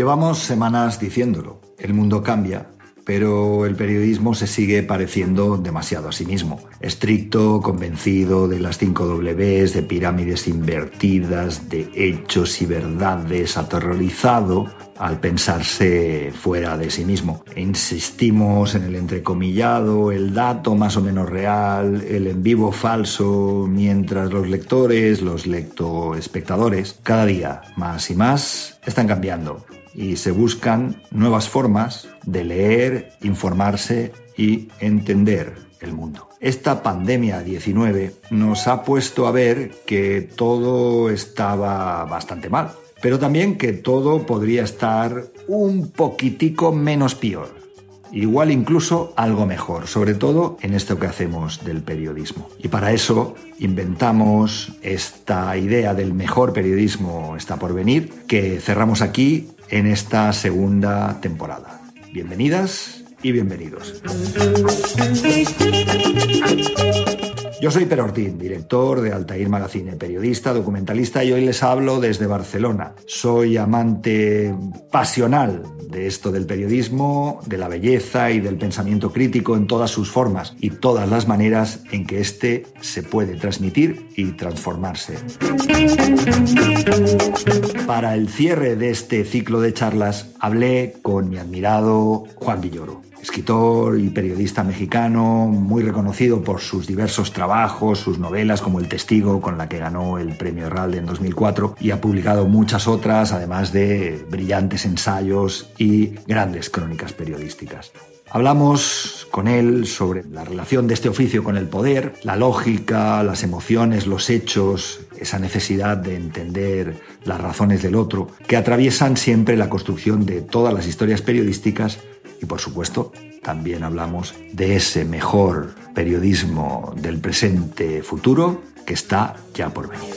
Llevamos semanas diciéndolo. El mundo cambia, pero el periodismo se sigue pareciendo demasiado a sí mismo. Estricto, convencido de las cinco Ws, de pirámides invertidas, de hechos y verdades, aterrorizado al pensarse fuera de sí mismo. Insistimos en el entrecomillado, el dato más o menos real, el en vivo falso, mientras los lectores, los lectoespectadores, cada día más y más están cambiando y se buscan nuevas formas de leer, informarse y entender el mundo. Esta pandemia 19 nos ha puesto a ver que todo estaba bastante mal, pero también que todo podría estar un poquitico menos peor. Igual incluso algo mejor, sobre todo en esto que hacemos del periodismo. Y para eso inventamos esta idea del mejor periodismo está por venir, que cerramos aquí en esta segunda temporada. Bienvenidas y bienvenidos. Yo soy Per Ortín, director de Altair Magazine, periodista, documentalista y hoy les hablo desde Barcelona. Soy amante pasional de esto del periodismo, de la belleza y del pensamiento crítico en todas sus formas y todas las maneras en que éste se puede transmitir y transformarse. Para el cierre de este ciclo de charlas hablé con mi admirado Juan Villoro escritor y periodista mexicano, muy reconocido por sus diversos trabajos, sus novelas como El Testigo, con la que ganó el premio Herralde en 2004, y ha publicado muchas otras, además de brillantes ensayos y grandes crónicas periodísticas. Hablamos con él sobre la relación de este oficio con el poder, la lógica, las emociones, los hechos, esa necesidad de entender las razones del otro, que atraviesan siempre la construcción de todas las historias periodísticas y por supuesto, también hablamos de ese mejor periodismo del presente futuro que está ya por venir.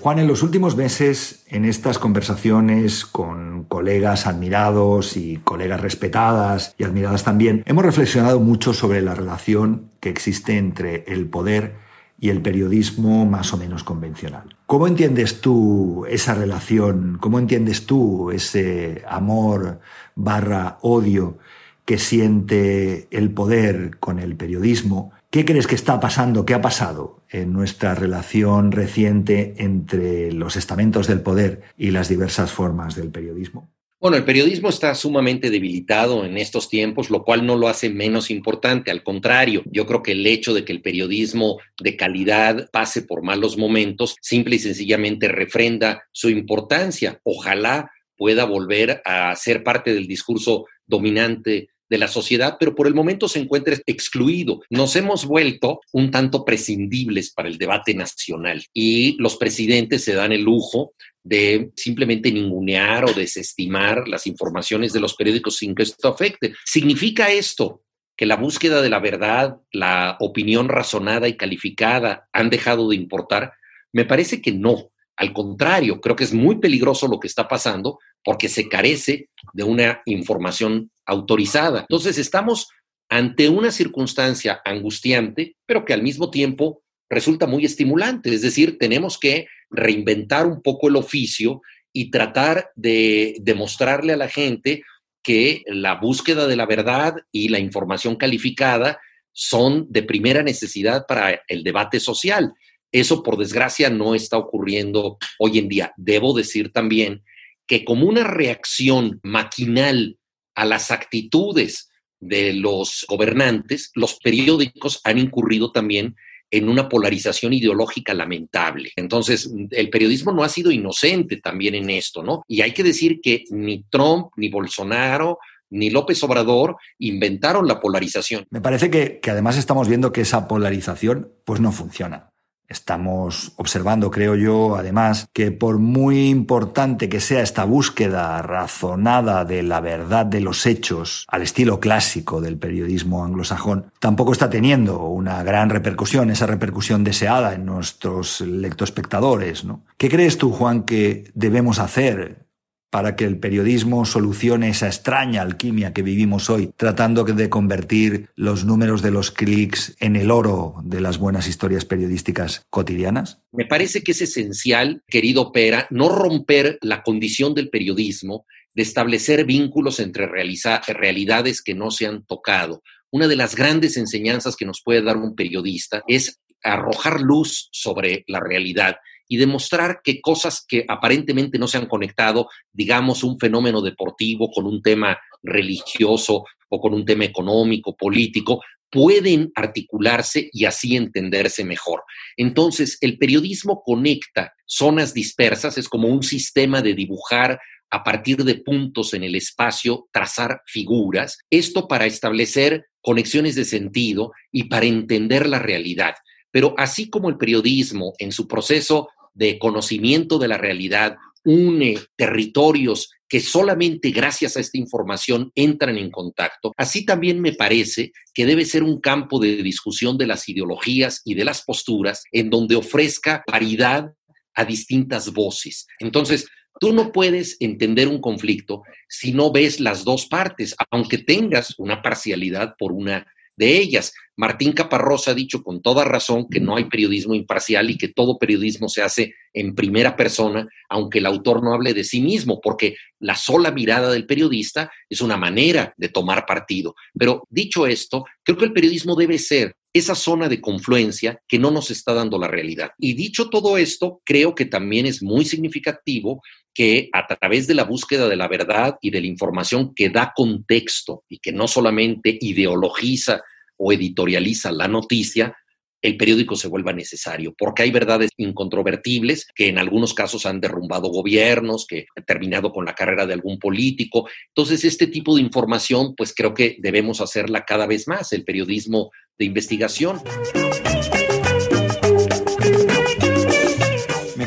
Juan, en los últimos meses, en estas conversaciones con colegas admirados y colegas respetadas y admiradas también, hemos reflexionado mucho sobre la relación que existe entre el poder y el periodismo más o menos convencional. ¿Cómo entiendes tú esa relación? ¿Cómo entiendes tú ese amor barra odio que siente el poder con el periodismo? ¿Qué crees que está pasando? ¿Qué ha pasado en nuestra relación reciente entre los estamentos del poder y las diversas formas del periodismo? Bueno, el periodismo está sumamente debilitado en estos tiempos, lo cual no lo hace menos importante. Al contrario, yo creo que el hecho de que el periodismo de calidad pase por malos momentos, simple y sencillamente refrenda su importancia. Ojalá pueda volver a ser parte del discurso dominante de la sociedad, pero por el momento se encuentra excluido. Nos hemos vuelto un tanto prescindibles para el debate nacional y los presidentes se dan el lujo de simplemente ningunear o desestimar las informaciones de los periódicos sin que esto afecte. ¿Significa esto que la búsqueda de la verdad, la opinión razonada y calificada han dejado de importar? Me parece que no. Al contrario, creo que es muy peligroso lo que está pasando porque se carece de una información autorizada. Entonces estamos ante una circunstancia angustiante, pero que al mismo tiempo resulta muy estimulante. Es decir, tenemos que reinventar un poco el oficio y tratar de demostrarle a la gente que la búsqueda de la verdad y la información calificada son de primera necesidad para el debate social. Eso, por desgracia, no está ocurriendo hoy en día. Debo decir también que como una reacción maquinal a las actitudes de los gobernantes, los periódicos han incurrido también en una polarización ideológica lamentable. Entonces, el periodismo no ha sido inocente también en esto, ¿no? Y hay que decir que ni Trump, ni Bolsonaro, ni López Obrador inventaron la polarización. Me parece que, que además estamos viendo que esa polarización pues no funciona. Estamos observando, creo yo, además, que por muy importante que sea esta búsqueda razonada de la verdad de los hechos al estilo clásico del periodismo anglosajón, tampoco está teniendo una gran repercusión, esa repercusión deseada en nuestros lectoespectadores. ¿no? ¿Qué crees tú, Juan, que debemos hacer para que el periodismo solucione esa extraña alquimia que vivimos hoy, tratando de convertir los números de los clics en el oro de las buenas historias periodísticas cotidianas? Me parece que es esencial, querido Pera, no romper la condición del periodismo de establecer vínculos entre realidades que no se han tocado. Una de las grandes enseñanzas que nos puede dar un periodista es arrojar luz sobre la realidad y demostrar que cosas que aparentemente no se han conectado, digamos, un fenómeno deportivo con un tema religioso o con un tema económico, político, pueden articularse y así entenderse mejor. Entonces, el periodismo conecta zonas dispersas, es como un sistema de dibujar a partir de puntos en el espacio, trazar figuras, esto para establecer conexiones de sentido y para entender la realidad. Pero así como el periodismo en su proceso de conocimiento de la realidad une territorios que solamente gracias a esta información entran en contacto, así también me parece que debe ser un campo de discusión de las ideologías y de las posturas en donde ofrezca paridad a distintas voces. Entonces, tú no puedes entender un conflicto si no ves las dos partes, aunque tengas una parcialidad por una de ellas. Martín Caparrós ha dicho con toda razón que no hay periodismo imparcial y que todo periodismo se hace en primera persona, aunque el autor no hable de sí mismo, porque la sola mirada del periodista es una manera de tomar partido. Pero dicho esto, creo que el periodismo debe ser esa zona de confluencia que no nos está dando la realidad. Y dicho todo esto, creo que también es muy significativo que a través de la búsqueda de la verdad y de la información que da contexto y que no solamente ideologiza o editorializa la noticia, el periódico se vuelva necesario, porque hay verdades incontrovertibles que en algunos casos han derrumbado gobiernos, que han terminado con la carrera de algún político. Entonces, este tipo de información, pues creo que debemos hacerla cada vez más, el periodismo de investigación.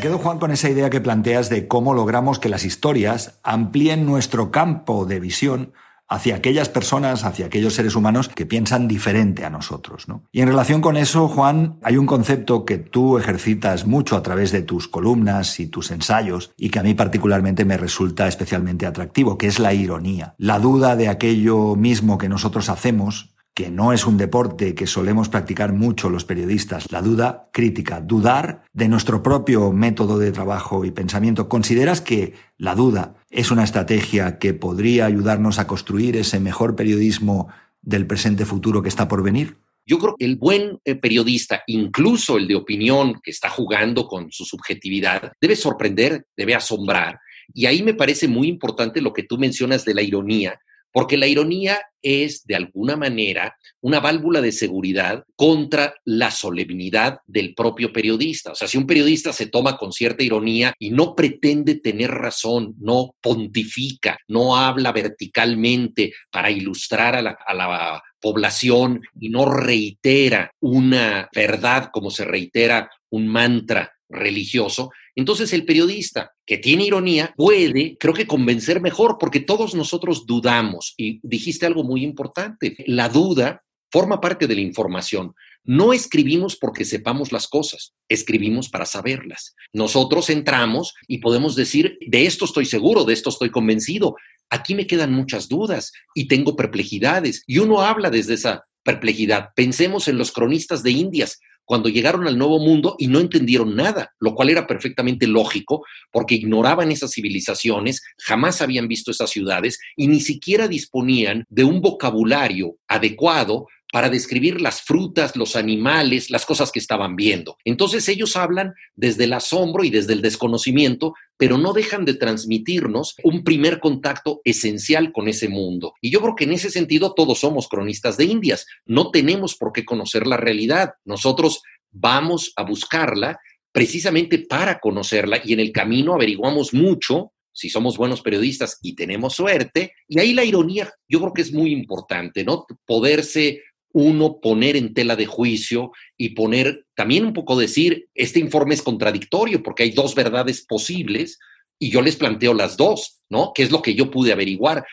Quedo, Juan, con esa idea que planteas de cómo logramos que las historias amplíen nuestro campo de visión hacia aquellas personas, hacia aquellos seres humanos que piensan diferente a nosotros. ¿no? Y en relación con eso, Juan, hay un concepto que tú ejercitas mucho a través de tus columnas y tus ensayos y que a mí particularmente me resulta especialmente atractivo, que es la ironía. La duda de aquello mismo que nosotros hacemos que no es un deporte que solemos practicar mucho los periodistas, la duda crítica, dudar de nuestro propio método de trabajo y pensamiento. ¿Consideras que la duda es una estrategia que podría ayudarnos a construir ese mejor periodismo del presente futuro que está por venir? Yo creo que el buen eh, periodista, incluso el de opinión que está jugando con su subjetividad, debe sorprender, debe asombrar. Y ahí me parece muy importante lo que tú mencionas de la ironía, porque la ironía es, de alguna manera, una válvula de seguridad contra la solemnidad del propio periodista. O sea, si un periodista se toma con cierta ironía y no pretende tener razón, no pontifica, no habla verticalmente para ilustrar a la, a la población y no reitera una verdad como se reitera un mantra religioso, entonces el periodista que tiene ironía puede, creo que convencer mejor, porque todos nosotros dudamos. Y dijiste algo muy importante, la duda forma parte de la información. No escribimos porque sepamos las cosas, escribimos para saberlas. Nosotros entramos y podemos decir, de esto estoy seguro, de esto estoy convencido. Aquí me quedan muchas dudas y tengo perplejidades. Y uno habla desde esa perplejidad. Pensemos en los cronistas de Indias cuando llegaron al Nuevo Mundo y no entendieron nada, lo cual era perfectamente lógico porque ignoraban esas civilizaciones, jamás habían visto esas ciudades y ni siquiera disponían de un vocabulario adecuado para describir las frutas, los animales, las cosas que estaban viendo. Entonces ellos hablan desde el asombro y desde el desconocimiento, pero no dejan de transmitirnos un primer contacto esencial con ese mundo. Y yo creo que en ese sentido todos somos cronistas de Indias. No tenemos por qué conocer la realidad. Nosotros vamos a buscarla precisamente para conocerla y en el camino averiguamos mucho si somos buenos periodistas y tenemos suerte. Y ahí la ironía, yo creo que es muy importante, ¿no? Poderse uno poner en tela de juicio y poner también un poco decir, este informe es contradictorio porque hay dos verdades posibles y yo les planteo las dos, ¿no? ¿Qué es lo que yo pude averiguar?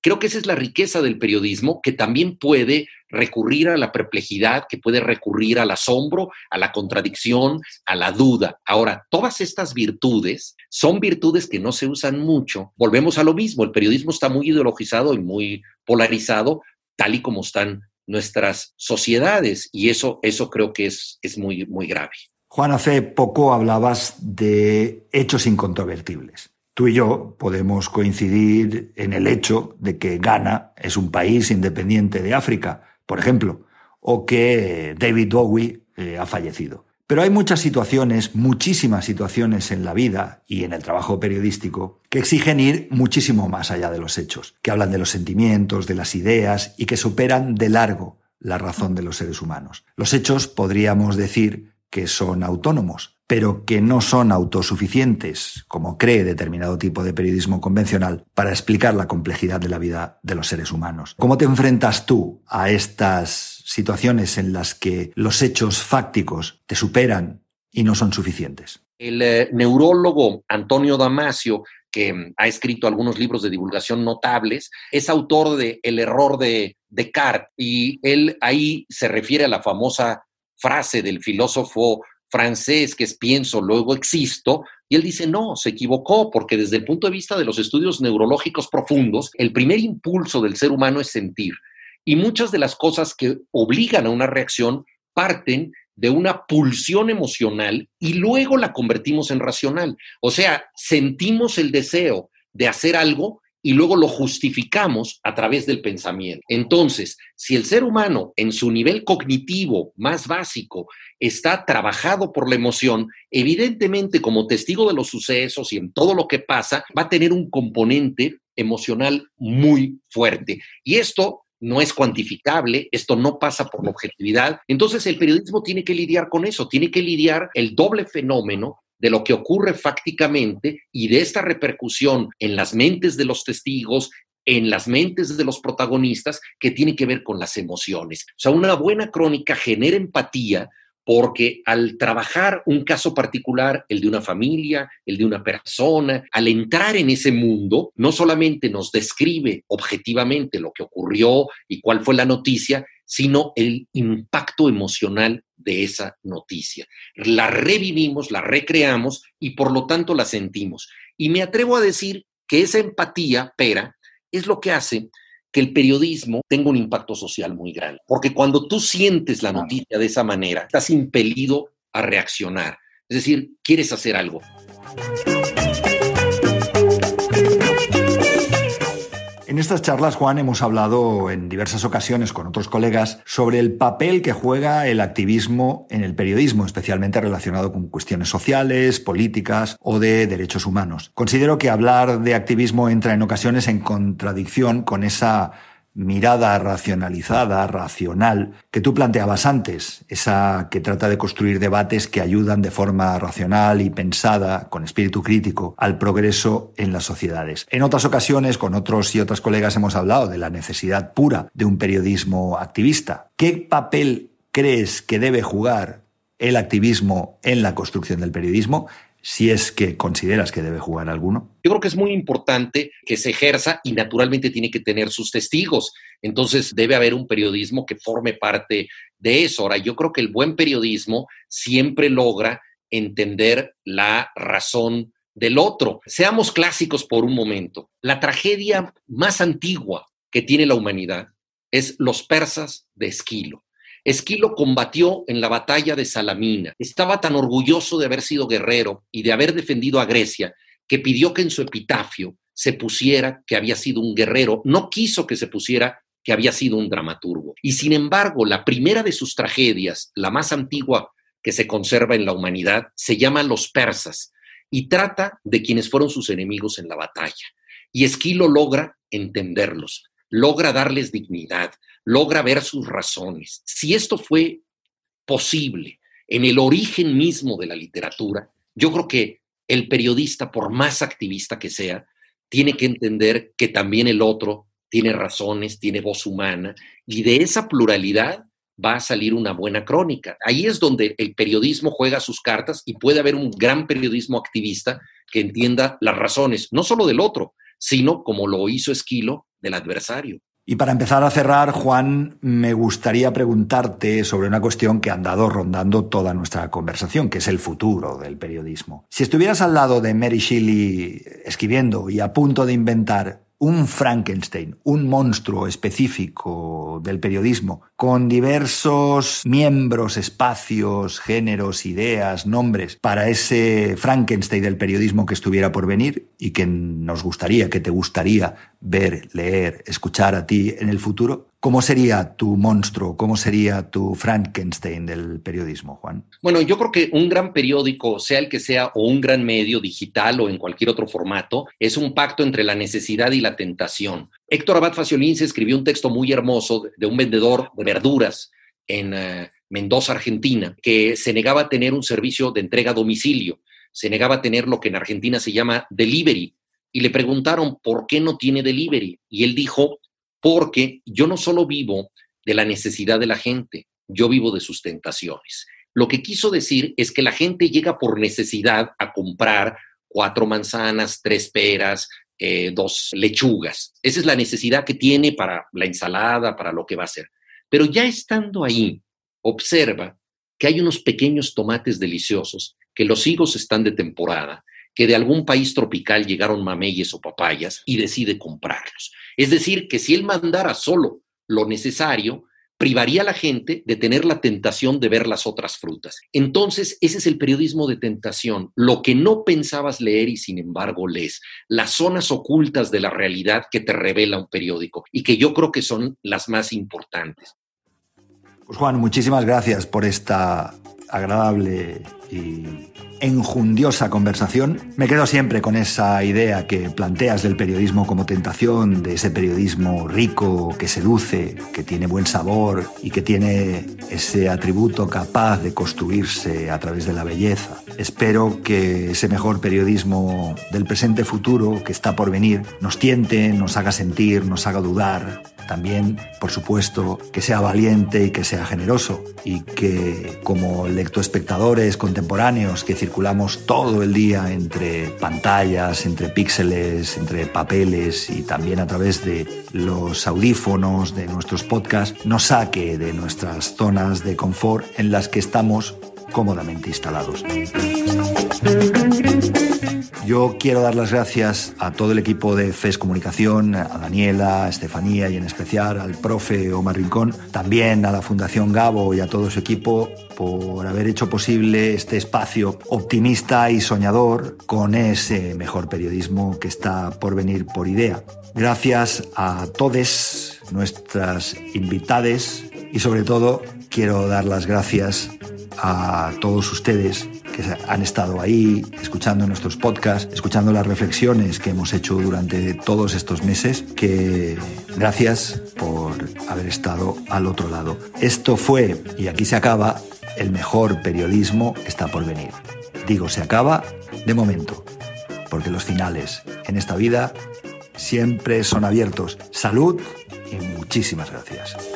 Creo que esa es la riqueza del periodismo, que también puede recurrir a la perplejidad, que puede recurrir al asombro, a la contradicción, a la duda. Ahora, todas estas virtudes son virtudes que no se usan mucho. Volvemos a lo mismo, el periodismo está muy ideologizado y muy polarizado, tal y como están nuestras sociedades, y eso, eso creo que es, es muy, muy grave. Juan, hace poco hablabas de hechos incontrovertibles. Tú y yo podemos coincidir en el hecho de que Ghana es un país independiente de África, por ejemplo, o que David Bowie eh, ha fallecido. Pero hay muchas situaciones, muchísimas situaciones en la vida y en el trabajo periodístico que exigen ir muchísimo más allá de los hechos, que hablan de los sentimientos, de las ideas y que superan de largo la razón de los seres humanos. Los hechos podríamos decir que son autónomos, pero que no son autosuficientes, como cree determinado tipo de periodismo convencional, para explicar la complejidad de la vida de los seres humanos. ¿Cómo te enfrentas tú a estas situaciones en las que los hechos fácticos te superan y no son suficientes? El eh, neurólogo Antonio Damasio que mm, ha escrito algunos libros de divulgación notables, es autor de El error de Descartes y él ahí se refiere a la famosa frase del filósofo francés que es pienso, luego existo, y él dice, no, se equivocó, porque desde el punto de vista de los estudios neurológicos profundos, el primer impulso del ser humano es sentir. Y muchas de las cosas que obligan a una reacción parten de una pulsión emocional y luego la convertimos en racional. O sea, sentimos el deseo de hacer algo y luego lo justificamos a través del pensamiento. Entonces, si el ser humano en su nivel cognitivo más básico está trabajado por la emoción, evidentemente como testigo de los sucesos y en todo lo que pasa, va a tener un componente emocional muy fuerte. Y esto no es cuantificable, esto no pasa por la objetividad. Entonces el periodismo tiene que lidiar con eso, tiene que lidiar el doble fenómeno de lo que ocurre fácticamente y de esta repercusión en las mentes de los testigos, en las mentes de los protagonistas, que tiene que ver con las emociones. O sea, una buena crónica genera empatía porque al trabajar un caso particular, el de una familia, el de una persona, al entrar en ese mundo, no solamente nos describe objetivamente lo que ocurrió y cuál fue la noticia, sino el impacto emocional de esa noticia. La revivimos, la recreamos y por lo tanto la sentimos. Y me atrevo a decir que esa empatía, pera, es lo que hace que el periodismo tenga un impacto social muy grande. Porque cuando tú sientes la noticia de esa manera, estás impelido a reaccionar. Es decir, quieres hacer algo. En estas charlas, Juan, hemos hablado en diversas ocasiones con otros colegas sobre el papel que juega el activismo en el periodismo, especialmente relacionado con cuestiones sociales, políticas o de derechos humanos. Considero que hablar de activismo entra en ocasiones en contradicción con esa mirada racionalizada, racional, que tú planteabas antes, esa que trata de construir debates que ayudan de forma racional y pensada, con espíritu crítico, al progreso en las sociedades. En otras ocasiones, con otros y otras colegas hemos hablado de la necesidad pura de un periodismo activista. ¿Qué papel crees que debe jugar el activismo en la construcción del periodismo? Si es que consideras que debe jugar alguno? Yo creo que es muy importante que se ejerza y naturalmente tiene que tener sus testigos. Entonces debe haber un periodismo que forme parte de eso. Ahora, yo creo que el buen periodismo siempre logra entender la razón del otro. Seamos clásicos por un momento. La tragedia más antigua que tiene la humanidad es los persas de Esquilo. Esquilo combatió en la batalla de Salamina. Estaba tan orgulloso de haber sido guerrero y de haber defendido a Grecia que pidió que en su epitafio se pusiera que había sido un guerrero. No quiso que se pusiera que había sido un dramaturgo. Y sin embargo, la primera de sus tragedias, la más antigua que se conserva en la humanidad, se llama Los persas y trata de quienes fueron sus enemigos en la batalla. Y Esquilo logra entenderlos, logra darles dignidad, logra ver sus razones. Si esto fue posible en el origen mismo de la literatura, yo creo que el periodista, por más activista que sea, tiene que entender que también el otro tiene razones, tiene voz humana, y de esa pluralidad va a salir una buena crónica. Ahí es donde el periodismo juega sus cartas y puede haber un gran periodismo activista que entienda las razones, no solo del otro, sino, como lo hizo Esquilo, del adversario. Y para empezar a cerrar, Juan, me gustaría preguntarte sobre una cuestión que ha andado rondando toda nuestra conversación, que es el futuro del periodismo. Si estuvieras al lado de Mary Shelley escribiendo y a punto de inventar un Frankenstein, un monstruo específico del periodismo, con diversos miembros, espacios, géneros, ideas, nombres, para ese Frankenstein del periodismo que estuviera por venir y que nos gustaría, que te gustaría ver, leer, escuchar a ti en el futuro, ¿cómo sería tu monstruo, cómo sería tu Frankenstein del periodismo, Juan? Bueno, yo creo que un gran periódico, sea el que sea, o un gran medio digital o en cualquier otro formato, es un pacto entre la necesidad y la tentación. Héctor Abad Faciolín se escribió un texto muy hermoso de un vendedor de verduras en eh, Mendoza, Argentina, que se negaba a tener un servicio de entrega a domicilio, se negaba a tener lo que en Argentina se llama delivery, y le preguntaron por qué no tiene delivery. Y él dijo, porque yo no solo vivo de la necesidad de la gente, yo vivo de sus tentaciones. Lo que quiso decir es que la gente llega por necesidad a comprar cuatro manzanas, tres peras, eh, dos lechugas. Esa es la necesidad que tiene para la ensalada, para lo que va a hacer. Pero ya estando ahí, observa que hay unos pequeños tomates deliciosos, que los higos están de temporada, que de algún país tropical llegaron mameyes o papayas y decide comprarlos. Es decir, que si él mandara solo lo necesario, privaría a la gente de tener la tentación de ver las otras frutas. Entonces, ese es el periodismo de tentación, lo que no pensabas leer y sin embargo lees, las zonas ocultas de la realidad que te revela un periódico y que yo creo que son las más importantes. Pues Juan, muchísimas gracias por esta agradable y enjundiosa conversación. Me quedo siempre con esa idea que planteas del periodismo como tentación, de ese periodismo rico, que seduce, que tiene buen sabor y que tiene ese atributo capaz de construirse a través de la belleza. Espero que ese mejor periodismo del presente futuro que está por venir nos tiente, nos haga sentir, nos haga dudar, también, por supuesto, que sea valiente y que sea generoso y que como lectoespectadores contemporáneos que circulamos todo el día entre pantallas, entre píxeles, entre papeles y también a través de los audífonos de nuestros podcasts, nos saque de nuestras zonas de confort en las que estamos cómodamente instalados. Yo quiero dar las gracias a todo el equipo de FES Comunicación, a Daniela, a Estefanía y en especial al profe Omar Rincón, también a la Fundación Gabo y a todo su equipo por haber hecho posible este espacio optimista y soñador con ese mejor periodismo que está por venir por idea. Gracias a todos nuestras invitades y sobre todo quiero dar las gracias a todos ustedes que han estado ahí escuchando nuestros podcasts, escuchando las reflexiones que hemos hecho durante todos estos meses, que gracias por haber estado al otro lado. Esto fue, y aquí se acaba, el mejor periodismo está por venir. Digo, se acaba de momento, porque los finales en esta vida siempre son abiertos. Salud y muchísimas gracias.